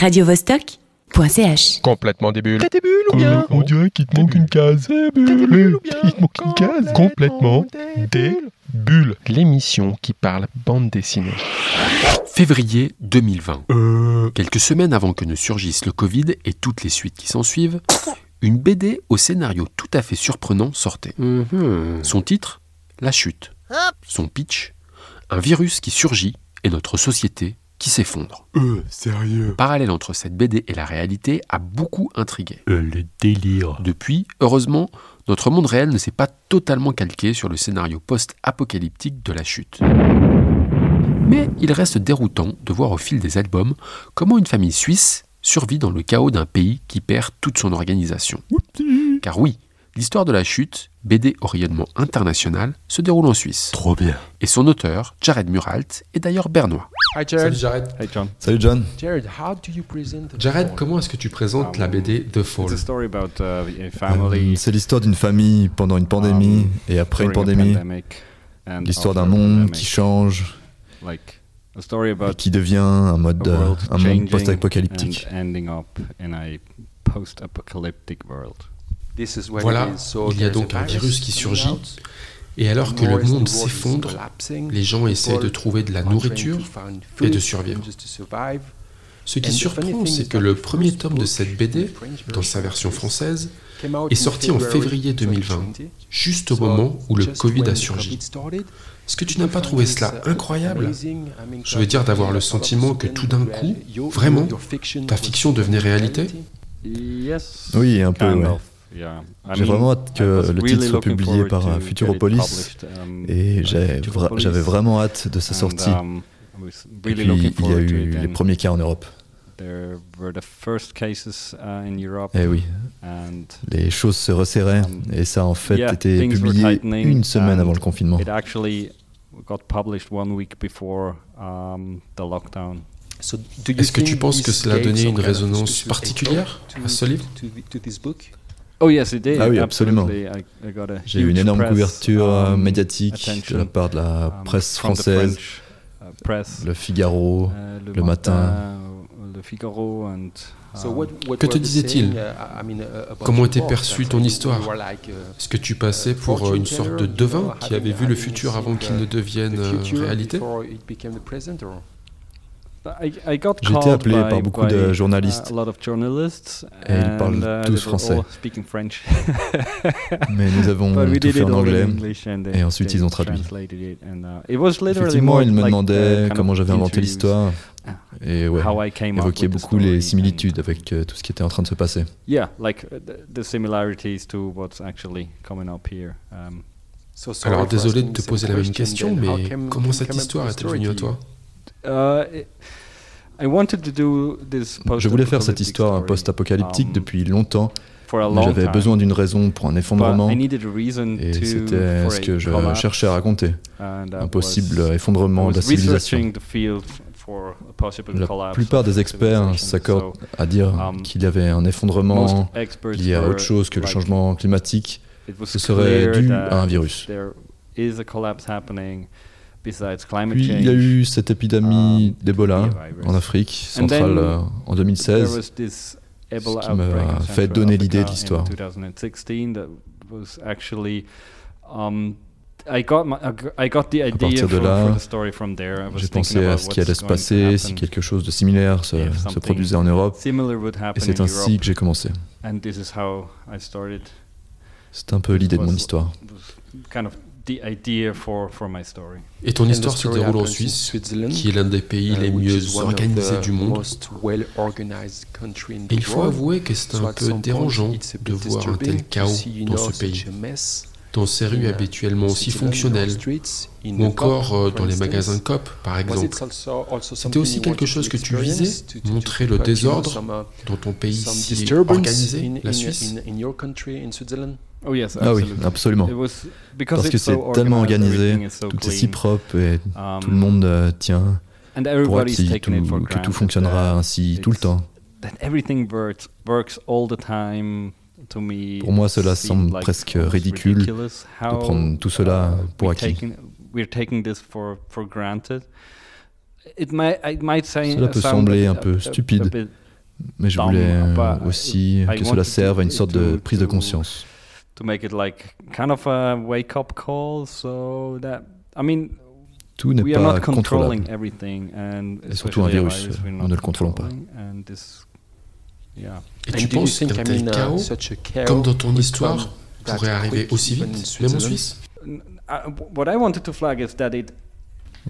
radiovostok.ch. Complètement des bulles. T'as des bulles ou bien On dirait qu'il te manque une case. Des bulles ou bien Il te manque une case. Complètement des bulles. L'émission qui parle bande dessinée. Février 2020. Euh. Quelques semaines avant que ne surgisse le Covid et toutes les suites qui s'ensuivent, une BD au scénario tout à fait surprenant sortait. Son titre La chute. Son pitch Un virus qui surgit et notre société qui s'effondre. Euh, sérieux. Parallèle entre cette BD et la réalité a beaucoup intrigué. Euh, le délire. Depuis, heureusement, notre monde réel ne s'est pas totalement calqué sur le scénario post-apocalyptique de la chute. Mais il reste déroutant de voir au fil des albums comment une famille suisse survit dans le chaos d'un pays qui perd toute son organisation. Car oui, l'histoire de la chute, BD au rayonnement international, se déroule en Suisse. Trop bien. Et son auteur, Jared Muralt, est d'ailleurs bernois. Hi Jared. Jared. Hey John. Salut John. Jared, how do you present Jared, comment est-ce que tu présentes la BD The Fall? Uh, Euh, C'est l'histoire d'une famille pendant une pandémie Um, et après une pandémie. L'histoire d'un monde qui change like a story et about qui devient un mode, a world un monde post-apocalyptique. Voilà, il y a donc un virus qui surgit, et alors que le monde s'effondre, les gens essaient de trouver de la nourriture et de survivre. Ce qui surprend, c'est que le premier tome de cette BD, dans sa version française, est sorti en février 2020, juste au moment où le Covid a surgi. Est-ce que tu n'as pas trouvé cela incroyable Je veux dire d'avoir le sentiment que tout d'un coup, vraiment, ta fiction devenait réalité. Oui, un peu, ouais. Yeah. J'ai vraiment hâte que was le really titre soit publié par euh, Futuropolis published, um, et vra- j'avais vraiment hâte de sa And, sortie. um, I was Et really puis il y a eu les premiers cas en Europe. There were the first cases uh, in Europe, Eh oui, and les choses se resserraient Um, et ça a en fait yeah, été publié une semaine avant le confinement. it actually got published one week before the lockdown. Est-ce que tu penses que cela a donné une résonance particulière à ce livre? Oh yes, it did. Ah oui, absolument. J'ai eu une énorme couverture euh, um, médiatique de la part de la um, presse française, French, uh, press, Le Figaro, uh, Le Matin. Le Figaro, and um, Que te disait-il Comment était perçue ton histoire Est-ce que tu passais pour euh, une sorte de devin qui avait vu le futur avant qu'il ne devienne euh, réalité? Called appelé by- par beaucoup by, de uh, journalistes. a lot of journalists, Et ils parlent uh, tous français. mais nous avons But we tout fait it en anglais. Et ensuite ils ont traduit. uh, Effectivement, ils me like, uh, demandaient kind comment j'avais inventé l'histoire Ah. et ouais, how I came up évoquaient with the beaucoup les story similitudes avec euh, tout ce qui était en train de se passer. and- yeah, like uh, the, the similarities to what's actually coming up here. Um, Alors désolé de te poser la même question, mais comment cette histoire est-elle venue à toi? Uh, Je voulais faire cette histoire post-apocalyptique um, depuis longtemps, mais j'avais besoin d'une raison pour un effondrement et c'était ce que je cherchais à raconter, un possible effondrement de la civilisation. La plupart des experts s'accordent à dire um, qu'il y avait un effondrement lié à autre chose que le changement climatique. Ce serait dû à un virus. Puis il y a eu cette épidémie um, d'Ebola en Afrique centrale euh, en There 2016. was this Ebola qui m'a fait donner l'idée de l'histoire. in 2016 that was actually um, idea partir de là, J'ai pensé à ce qui allait se passer si quelque chose de similaire se, se produisait en Europe. Et c'est in ainsi que j'ai commencé. and this is how I started. C'est un peu l'idée de mon histoire. Was kind of the idea for, for my story. Et ton histoire se déroule en Suisse, qui est l'un des pays les mieux organisés du monde. Et il faut avouer que c'est un peu dérangeant de voir un tel chaos dans ce pays, dans ces rues habituellement aussi fonctionnelles, ou encore euh, dans les magasins COP, par exemple. C'était aussi quelque chose que tu visais, montrer le désordre dans ton pays si organisé, la Suisse Oh yes, ah oui, absolument. Parce que c'est tellement organisé, so tout est si propre et tout le monde euh, tient pour être tout, que tout fonctionnera ainsi tout le temps. Pour moi, cela semble presque ridicule de prendre tout cela pour acquis. Cela peut sembler un peu stupide, mais je voulais euh, aussi que cela serve à une sorte de prise de conscience to make it like kind of a wake up call. So that I mean, tout n'est pas are Et surtout un virus, virus nous ne le contrôlons pas. Et tu and penses qu'un tel chaos, comme dans ton histoire, pourrait arriver aussi vite, même en Suisse?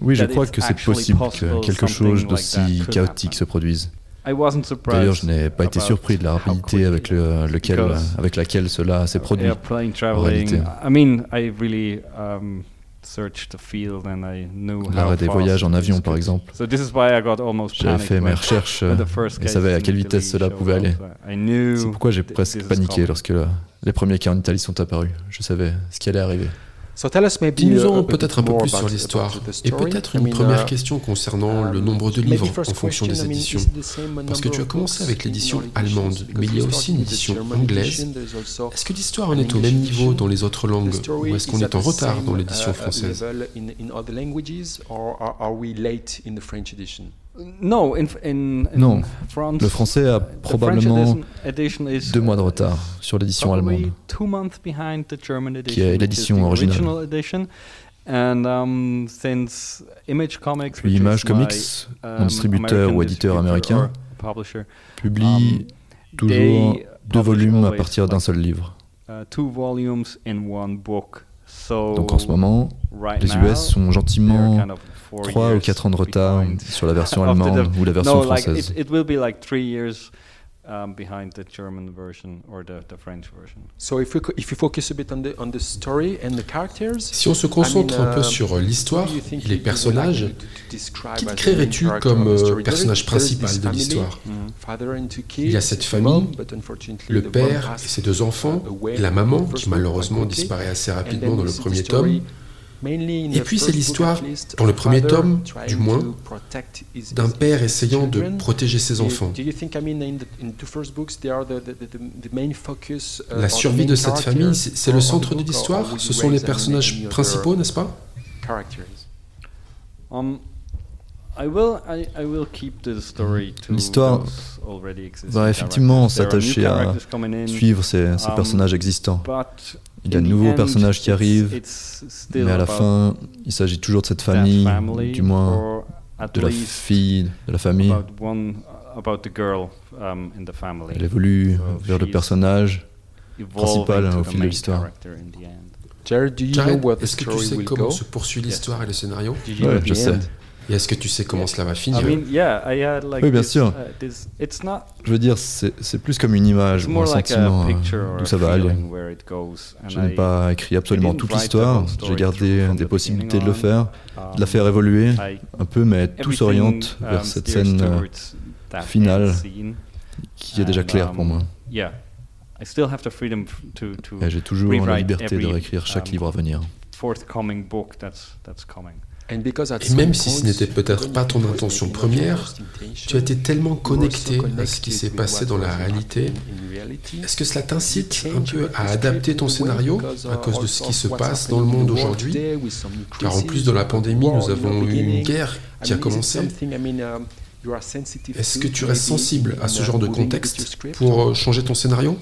Oui, je crois que c'est possible que quelque chose d'aussi chaotique se produise. D'ailleurs, je n'ai pas été surpris de la rapidité avec, le, lequel, avec laquelle cela s'est produit. L'arrêt des voyages en avion, par exemple. J'avais fait mes recherches euh, et savais à quelle vitesse cela pouvait aller. C'est pourquoi j'ai presque paniqué lorsque les premiers cas en Italie sont apparus. Je savais ce qui allait arriver. Dis-nous peut-être un peu plus sur l'histoire et peut-être une première question concernant le nombre de livres en fonction des éditions. Parce que tu as commencé avec l'édition allemande, mais il y a aussi une édition anglaise. Est-ce que l'histoire en est au même niveau dans les autres langues ou est-ce qu'on est en retard dans l'édition française? Non, le français a probablement deux mois de retard sur l'édition allemande, qui est l'édition originale. And, Comics, Puis Image Comics, distributeur ou éditeur américain, publie toujours deux volumes à partir d'un seul livre. Donc en ce moment, les US sont gentiment 3 ou 4 ans de retard sur la version allemande ou la version française. So if we, if we focus a bit on the, on the story and the characters, si on se concentre un peu sur euh, l'histoire et les personnages, qui créerais-tu comme euh, personnage principal de l'histoire? Il y a cette famille, le père et ses deux enfants, et la maman qui malheureusement disparaît assez rapidement dans le premier tome. Et puis c'est l'histoire, dans le premier tome, du moins, d'un père essayant de protéger ses enfants. La survie de cette famille, c'est le centre de l'histoire Ce sont les personnages principaux, n'est-ce pas? L'histoire va effectivement s'attacher à suivre ces, personnages existants. Il y a de nouveaux personnages qui arrivent, mais à la fin, il s'agit toujours de cette famille, du moins de la fille, de la famille. Elle évolue vers le personnage principal hein, au fil de l'histoire. Jared, est-ce que tu sais comment se poursuit l'histoire et le scénario? Oui, je sais. Et est-ce que tu sais comment cela va finir Oui, bien sûr. Je veux dire, c'est plus comme une image ou un sentiment euh, d'où ça va aller. Je n'ai pas écrit absolument toute l'histoire. J'ai gardé euh, des possibilités de le faire, de la faire évoluer un peu, mais tout s'oriente vers cette scène euh, finale qui est déjà claire pour moi. Et j'ai toujours la liberté de réécrire chaque livre à venir. Et même si ce n'était peut-être pas ton intention première, tu as été tellement connecté à ce qui s'est passé dans la réalité. Est-ce que cela t'incite un peu à adapter ton scénario à cause de ce qui se passe dans le monde aujourd'hui Car en plus de la pandémie, nous avons eu une guerre qui a commencé. Est-ce que tu restes sensible à ce genre de contexte pour euh, changer ton scénario?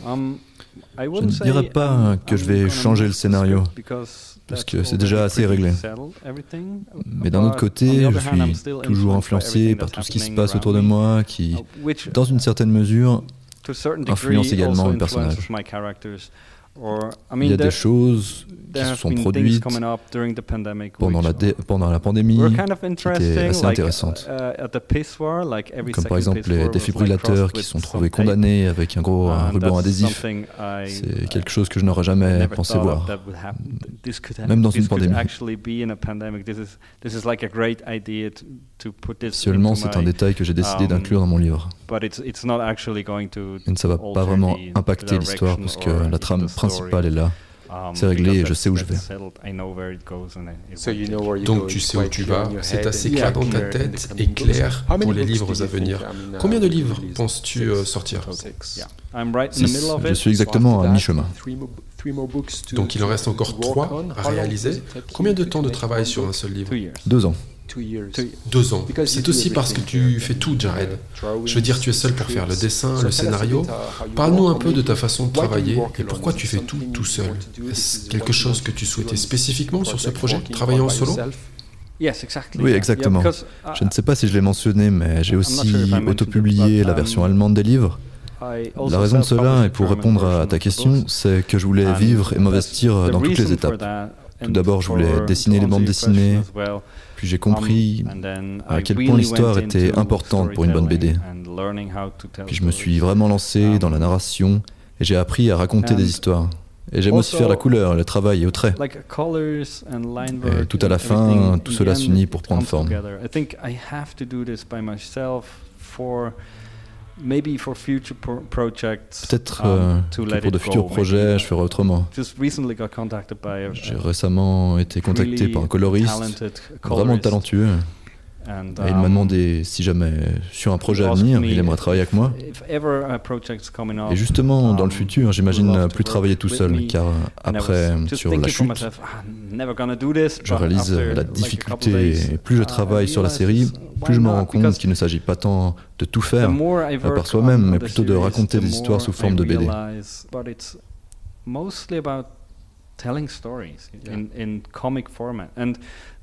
Je ne dirais pas que je vais changer le scénario, parce que c'est déjà assez réglé. Mais d'un autre côté, je suis toujours influencé par tout ce qui se passe autour de moi, qui, dans une certaine mesure, influence également mes personnages. Il y a des choses qui se sont produites pendant la, pandémie qui étaient assez intéressantes. Comme par exemple les défibrillateurs qui sont trouvés condamnés avec un gros ruban adhésif. C'est quelque chose que je n'aurais jamais pensé voir, même dans une pandémie. Seulement, c'est un détail que j'ai décidé d'inclure dans mon livre. Et ça ne va pas vraiment impacter l'histoire parce que la trame principale principal est là. C'est réglé et je sais où je vais. Donc tu sais où tu vas, c'est assez clair dans ta tête et clair pour les livres à venir. Combien de livres penses-tu euh, sortir? Je suis exactement à mi-chemin. Donc il en reste encore trois à réaliser. Combien de temps de travail sur un seul livre? Deux ans. Deux ans. C'est aussi parce que tu fais tout, Jared. Je veux dire, tu es seul pour faire le dessin, le scénario. Parle-nous un peu de ta façon de travailler et pourquoi tu fais tout tout seul? Est-ce quelque chose que tu souhaitais spécifiquement sur ce projet, travailler en solo? oui, exactement. Je ne sais pas si je l'ai mentionné, mais j'ai aussi autopublié la version allemande des livres. La raison de cela, et pour répondre à ta question, c'est que je voulais vivre et m'investir dans toutes les étapes. Tout d'abord, je voulais dessiner les bandes dessinées, puis j'ai compris um, à quel point l'histoire était importante pour une bonne BD. Puis je me suis vraiment lancé um, dans la narration et j'ai appris à raconter des histoires. Et j'aime aussi faire la couleur, le travail au trait. Et tout à la fin, tout cela s'unit pour prendre forme. Peut-être um, que pour de futurs projets, je ferai autrement. J'ai récemment été contacté par un coloriste vraiment talentueux. Et il m'a um, demandé si jamais, sur un projet à venir, il aimerait travailler avec moi. Et justement, dans le um, futur, j'imagine plus travailler tout seul, car après, sur la chute, je réalise la difficulté. Et plus je uh, travaille sur la série, plus je me rends compte qu'il ne s'agit pas tant de tout faire par soi-même, mais plutôt de raconter des histoires sous forme de BD telling stories in, in comic format. And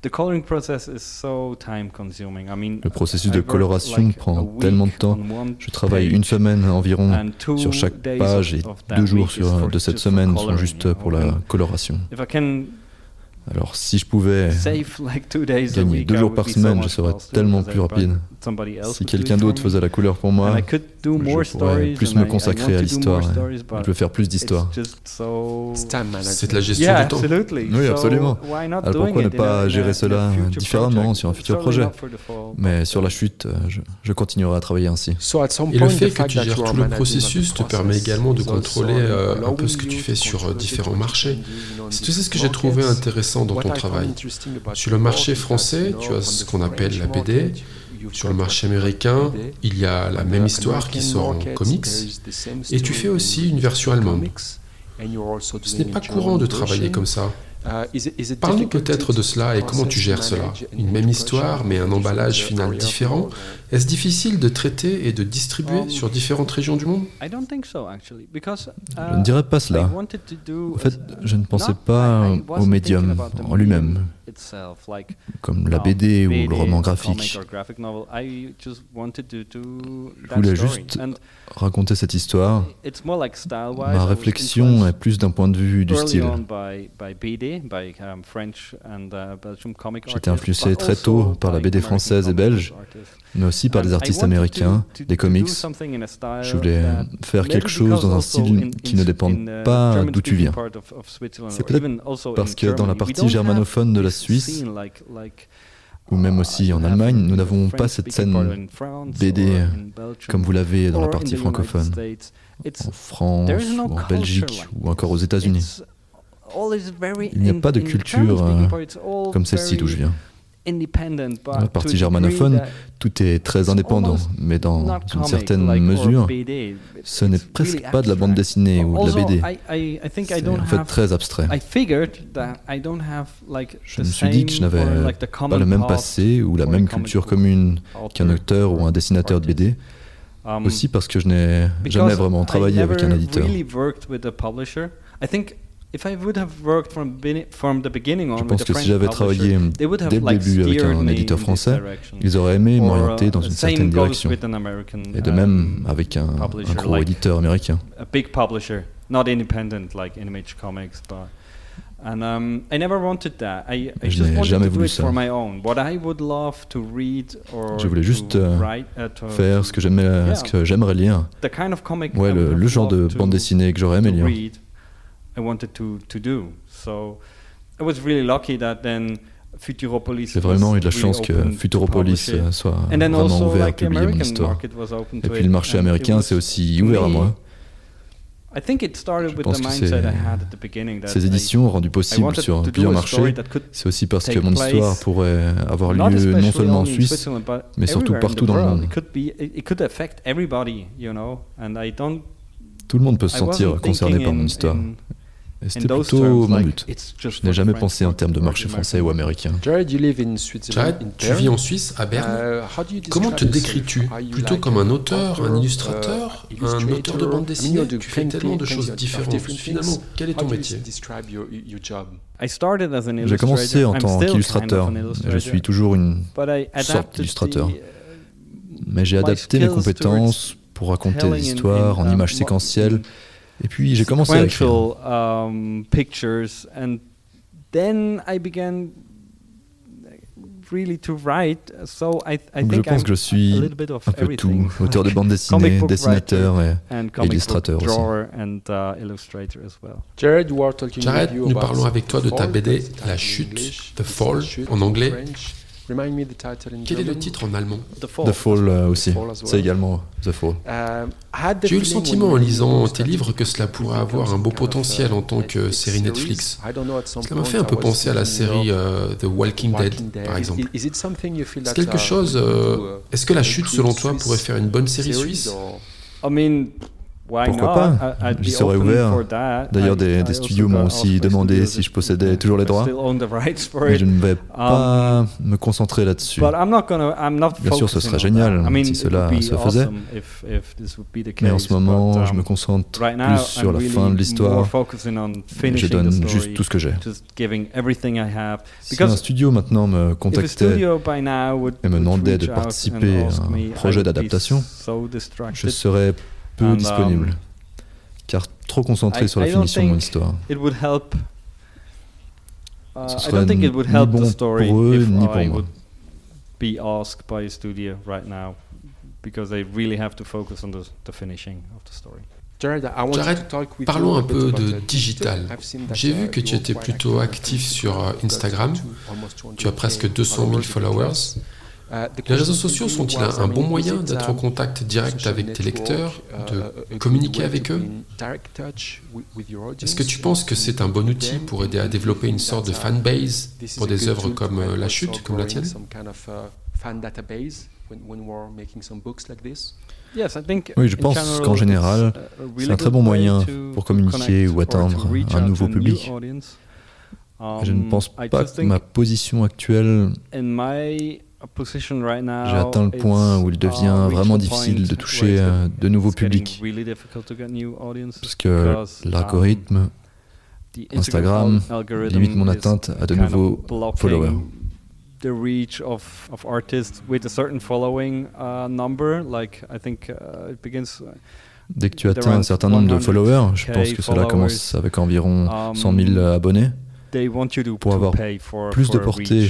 the coloring process is so time consuming. I mean, Le processus de coloration prend tellement de temps. Je travaille une semaine environ sur chaque page et deux jours sur, de cette semaine sont juste pour la coloration. If I can alors si je pouvais gagner deux jours par semaine, je serais tellement plus rapide. Si quelqu'un d'autre faisait la couleur pour moi, je pourrais plus me consacrer à l'histoire. Je peux faire plus d'histoires. C'est de la gestion du temps. Oui, absolument. Alors pourquoi ne pas gérer cela différemment sur un futur projet? Mais sur la chute, je, je, continuerai à travailler ainsi. Et le fait que tu gères tout le processus te permet également de contrôler euh, un peu ce que tu fais sur euh, différents marchés. C'est tout ce que j'ai trouvé intéressant dans ton travail. Sur le marché français, tu as ce qu'on appelle la BD. Sur le marché américain, il y a la même histoire qui sort en comics. Et tu fais aussi une version allemande. Ce n'est pas courant de travailler comme ça. Uh, Parle-nous peut-être de cela et comment tu gères cela. Une même histoire, mais un emballage final différent. Est-ce difficile de traiter et de distribuer um, sur différentes régions du monde? Je ne dirais pas cela. En fait, je ne pensais pas au médium en lui-même, comme la BD ou le roman graphique. Je voulais juste raconter cette histoire. Ma réflexion est plus d'un point de vue du style. J'étais influencé très tôt par la BD française et belge, mais aussi par des artistes américains, des comics. Je voulais faire quelque chose dans un style qui ne dépende pas d'où tu viens. C'est peut-être parce que dans la partie germanophone de la Suisse, ou même aussi en Allemagne, nous n'avons pas cette scène BD comme vous l'avez dans la partie francophone, en France ou en Belgique ou encore aux États-Unis. Il n'y a pas de culture euh, comme celle-ci d'où je viens. Dans la partie germanophone, tout est très indépendant, mais dans une certaine mesure, ce n'est presque pas de la bande dessinée ou de la BD. C'est en fait très abstrait. Je me suis dit que je n'avais pas le même passé ou la même culture commune qu'un auteur ou un dessinateur de BD. Um, Aussi parce que je n'ai jamais vraiment travaillé avec un éditeur. Je pense que si j'avais travaillé dès le début avec un éditeur français, ils auraient aimé m'orienter dans une certaine direction. Et de même um, avec un, un gros éditeur américain. And um, I never wanted that. I, I just wanted jamais to do it ça. for my own. What I would love to read or Je voulais juste uh, write, uh, to faire ce que yeah. j'aimerais lire. The kind of comic ouais, le, le genre de bande dessinée que j'aurais aimé lire. I wanted to, to do. So I was really lucky that then Futuropolis J'ai vraiment eu de la chance que Futuropolis soit vraiment ouvert à publier mon histoire. Et puis le marché américain s'est aussi ouvert à moi. Je pense que ces éditions rendues possibles sur plusieurs marchés, c'est aussi parce que mon histoire pourrait avoir lieu non seulement en Suisse, mais surtout partout dans le monde. Tout le monde peut se sentir concerné par mon histoire. C'était plutôt mon but. Je n'ai jamais pensé en termes de marché français ou américain. Jared, tu vis en Suisse, à Berne. Uh, Comment te décris-tu Plutôt comme un auteur, un illustrateur, uh, un auteur de bande dessinée? Tu fais tellement de choses différentes. Finalement, quel est ton métier? J'ai commencé en tant qu'illustrateur. Je suis toujours une sorte d'illustrateur. Uh, Mais j'ai adapté mes compétences pour raconter des histoires en images séquentielles et puis j'ai commencé à écrire. Um, pictures and then I began really to write. So I, I Donc je pense que je suis un peu tout, auteur de bande dessinée, dessinateur et, et illustrateur aussi. And, uh, well. Jared, Jared nous parlons avec toi de ta BD La Chute, The Fall en anglais. Quel est le titre en allemand? The Fall, euh, aussi. C'est également The Fall. Um, J'ai eu le sentiment en lisant tes livres que cela pourrait avoir un beau potentiel en tant que série Netflix. Cela m'a fait un peu penser à la série euh, The Walking Dead, par exemple. C'est quelque chose. Euh, est-ce que La Chute, selon toi, pourrait faire une bonne série suisse? Pourquoi pas? J'y serais ouvert. D'ailleurs, des, des, studios m'ont aussi demandé si je possédais toujours les droits. Mais je ne vais pas um, me concentrer là-dessus. Bien sûr, ce serait génial si cela se faisait. Mais en ce moment, je me um, concentre plus sur la fin de l'histoire. Je donne juste tout ce que j'ai. Si un studio maintenant me contactait et me demandait de participer à un projet d'adaptation, je serais peu disponible, um, car trop concentré sur la finition de mon histoire. Uh, Ce serait ni bon pour eux, ni pour moi. be asked by a studio right now because they really have to focus on the, the finishing of the story. Jared, parlons un peu de digital. J'ai vu que tu étais plutôt actif sur euh, Instagram. Tu as presque 200 000 followers. Les réseaux sociaux sont-ils un, bon moyen d'être en contact direct avec tes lecteurs, de communiquer avec eux? Est-ce que tu penses que c'est un bon outil pour aider à développer une sorte de fanbase pour des œuvres comme euh, La Chute, comme la tienne? Oui, je pense qu'en général, c'est un très bon moyen pour communiquer ou atteindre un nouveau public. Je ne pense pas que ma position actuelle j'ai atteint le point où il devient vraiment difficile de toucher de nouveaux publics. Parce que l'algorithme, Instagram, limite mon atteinte à de nouveaux followers. the reach of, of artists with a certain following uh, number. Like I think uh, it begins. Uh, Dès que tu atteins un certain nombre de followers, je pense que cela commence avec environ 100 000 um, abonnés. Pour avoir plus de portée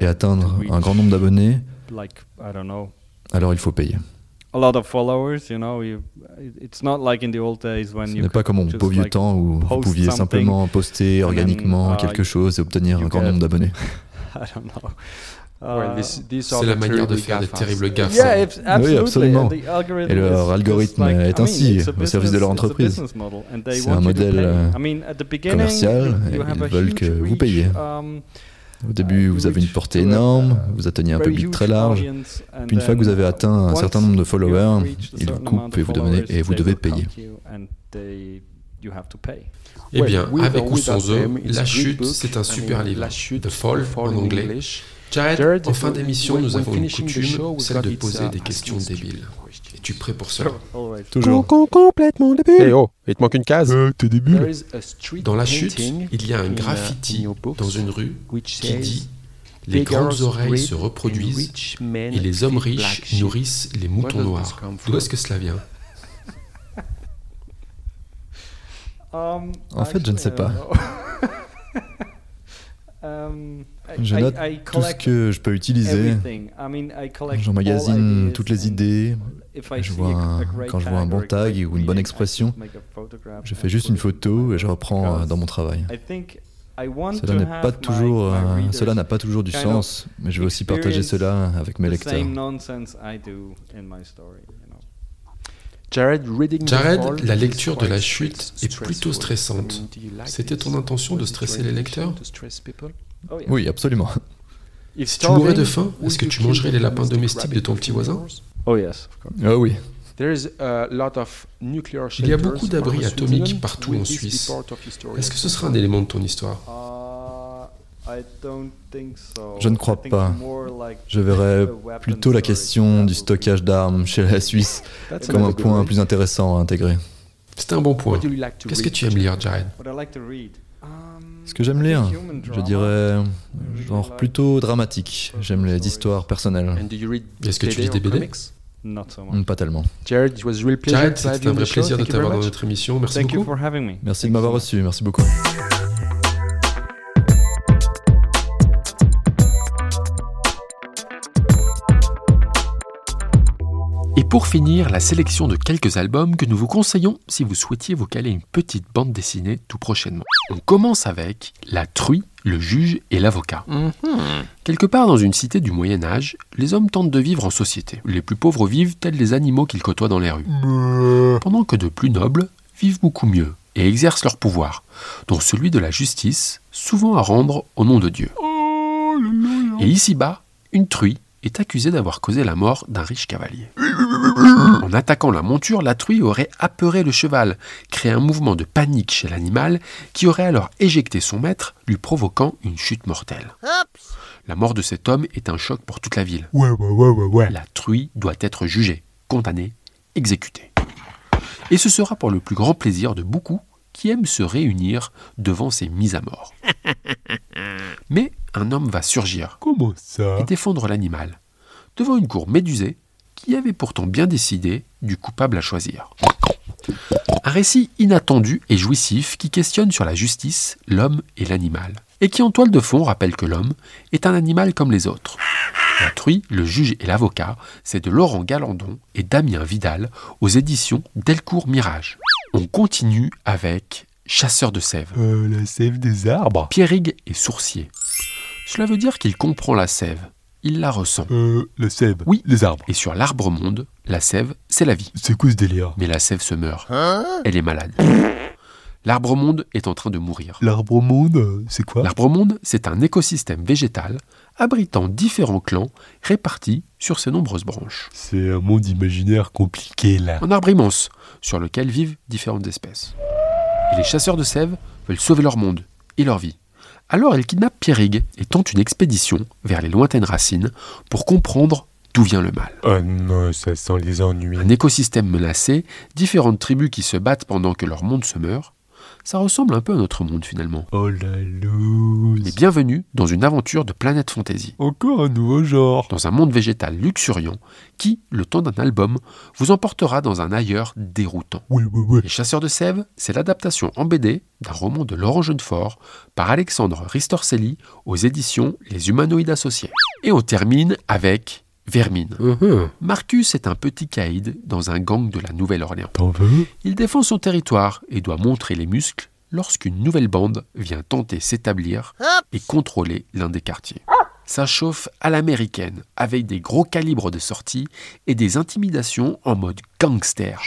et atteindre un grand nombre d'abonnés, alors il faut payer. Ce n'est pas comme au beau vieux temps où vous pouviez simplement poster organiquement quelque chose et obtenir un grand nombre d'abonnés. C'est la manière de faire des terribles gaffes. oui, absolument. Et leur algorithme est ainsi au service de leur entreprise. C'est un modèle euh, commercial et ils veulent que vous payiez. Au début, vous avez une portée énorme, vous atteignez un public très large. Puis une fois que vous avez atteint un certain nombre de followers, ils vous coupent et vous, devenez, et vous devez payer. Eh bien, avec ou sans eux, La Chute, c'est un super livre. The Fall en anglais. Jared, en fin d'émission, nous avons une coutume, celle de poser des questions débiles. Es-tu prêt pour cela Toujours. complètement débile. Eh oh, il te manque une case. Euh, t'es débile. Dans la chute, il y a un graffiti dans une rue qui dit Les grandes oreilles se reproduisent et les hommes riches nourrissent les moutons noirs. D'où est-ce que cela vient? Um, En fait, je ne sais pas. Um, je note tout ce que je peux utiliser. J'emmagasine toutes les idées. Je vois quand je vois un bon tag ou une bonne expression, je fais juste une photo et je reprends dans mon travail. Cela n'a pas toujours, euh, cela n'a pas toujours du sens, mais je veux aussi partager cela avec mes lecteurs. Jared, la lecture de la chute est plutôt stressante. C'était ton intention de stresser les lecteurs? oh, Oui, absolument. Si tu mourrais de faim, est-ce que tu mangerais les lapins domestiques de ton petit voisin? Oh yes, Ah oui. Il y a beaucoup d'abris atomiques partout en Suisse. Est-ce que ce sera un élément de ton histoire? Je ne crois pas. Je verrais plutôt la question du stockage d'armes chez la Suisse comme un point plus intéressant à intégrer. C'est un bon point. Qu'est-ce que tu aimes lire, Jared? Ce que j'aime lire, je dirais genre plutôt dramatique. J'aime les histoires personnelles. Est-ce que tu lis des BD hmm, Pas tellement. Jared, c'était un vrai plaisir de t'avoir dans notre émission. Merci beaucoup. Merci de m'avoir reçu. Merci beaucoup. Et pour finir, la sélection de quelques albums que nous vous conseillons si vous souhaitiez vous caler une petite bande dessinée tout prochainement. On commence avec La truie, le juge et l'avocat. Mhm. Quelque part dans une cité du Moyen Âge, les hommes tentent de vivre en société. Les plus pauvres vivent tels les animaux qu'ils côtoient dans les rues. Pendant que de plus nobles vivent beaucoup mieux et exercent leur pouvoir, dont celui de la justice, souvent à rendre au nom de Dieu. Et ici-bas, une truie est accusé d'avoir causé la mort d'un riche cavalier. En attaquant la monture, la truie aurait apeuré le cheval, créé un mouvement de panique chez l'animal qui aurait alors éjecté son maître, lui provoquant une chute mortelle. La mort de cet homme est un choc pour toute la ville. La truie doit être jugée, condamnée, exécutée. Et ce sera pour le plus grand plaisir de beaucoup qui aiment se réunir devant ces mises à mort. Mais un homme va surgir. Comment ça? Et défendre l'animal. Devant une cour médusée qui avait pourtant bien décidé du coupable à choisir. Un récit inattendu et jouissif qui questionne sur la justice, l'homme et l'animal. Et qui en toile de fond rappelle que l'homme est un animal comme les autres. La truie, le juge et l'avocat, c'est de Laurent Galandon et Damien Vidal aux éditions Delcourt Mirage. On continue avec Chasseur de sève. Euh, la sève des arbres Pierrigue est sourcier. Cela veut dire qu'il comprend la sève. Il la ressent. Euh, la sève Oui. Les arbres. Et sur l'arbre monde, la sève, c'est la vie. C'est quoi ce délire? Mais la sève se meurt. Hein? Elle est malade. L'arbre monde est en train de mourir. L'arbre monde, c'est quoi? L'arbre monde, c'est un écosystème végétal abritant différents clans répartis sur ses nombreuses branches. C'est un monde imaginaire compliqué là. Un arbre immense sur lequel vivent différentes espèces. Et les chasseurs de sève veulent sauver leur monde et leur vie. Alors elle kidnappe Pierrigue et tente une expédition vers les lointaines racines pour comprendre d'où vient le mal. Oh non, ça sent les ennuis. Un écosystème menacé, différentes tribus qui se battent pendant que leur monde se meurt, ça ressemble un peu à notre monde finalement. Oh la loose Mais bienvenue dans une aventure de planète fantasy. Encore un nouveau genre Dans un monde végétal luxuriant qui, le temps d'un album, vous emportera dans un ailleurs déroutant. Oui, oui, oui. Les Chasseurs de Sèvres, c'est l'adaptation en BD d'un roman de Laurent Jeunefort par Alexandre Ristorcelli aux éditions Les Humanoïdes Associés. Et on termine avec Vermine. Uh-huh. Marcus est un petit caïd dans un gang de la Nouvelle-Orléans. Il défend son territoire et doit montrer les muscles lorsqu'une nouvelle bande vient tenter s'établir et contrôler l'un des quartiers. Ça chauffe à l'américaine, avec des gros calibres de sortie et des intimidations en mode gangster.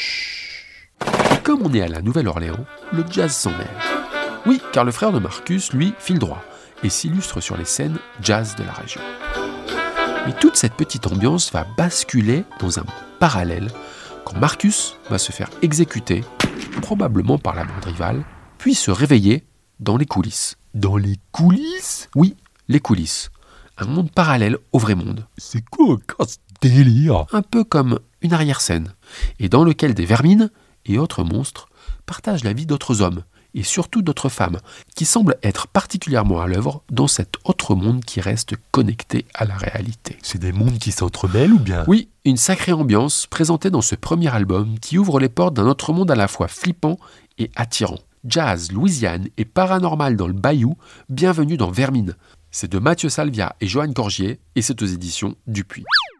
Et comme on est à la Nouvelle-Orléans, le jazz s'en mêle. Oui, car le frère de Marcus, lui, file droit et s'illustre sur les scènes jazz de la région. Mais toute cette petite ambiance va basculer dans un parallèle quand Marcus va se faire exécuter, probablement par la bande rivale, puis se réveiller dans les coulisses. Dans les coulisses? Oui, les coulisses. Un monde parallèle au vrai monde. C'est quoi ce délire? Un peu comme une arrière-scène, et dans lequel des vermines et autres monstres partagent la vie d'autres hommes, et surtout d'autres femmes, qui semblent être particulièrement à l'œuvre dans cet autre monde qui reste connecté à la réalité. C'est des mondes qui s'entremêlent ou bien? Oui, une sacrée ambiance présentée dans ce premier album qui ouvre les portes d'un autre monde à la fois flippant et attirant. Jazz, Louisiane et paranormal dans le Bayou, bienvenue dans Vermine. C'est de Mathieu Salvia et Joanne Corgier et c'est aux éditions Dupuis.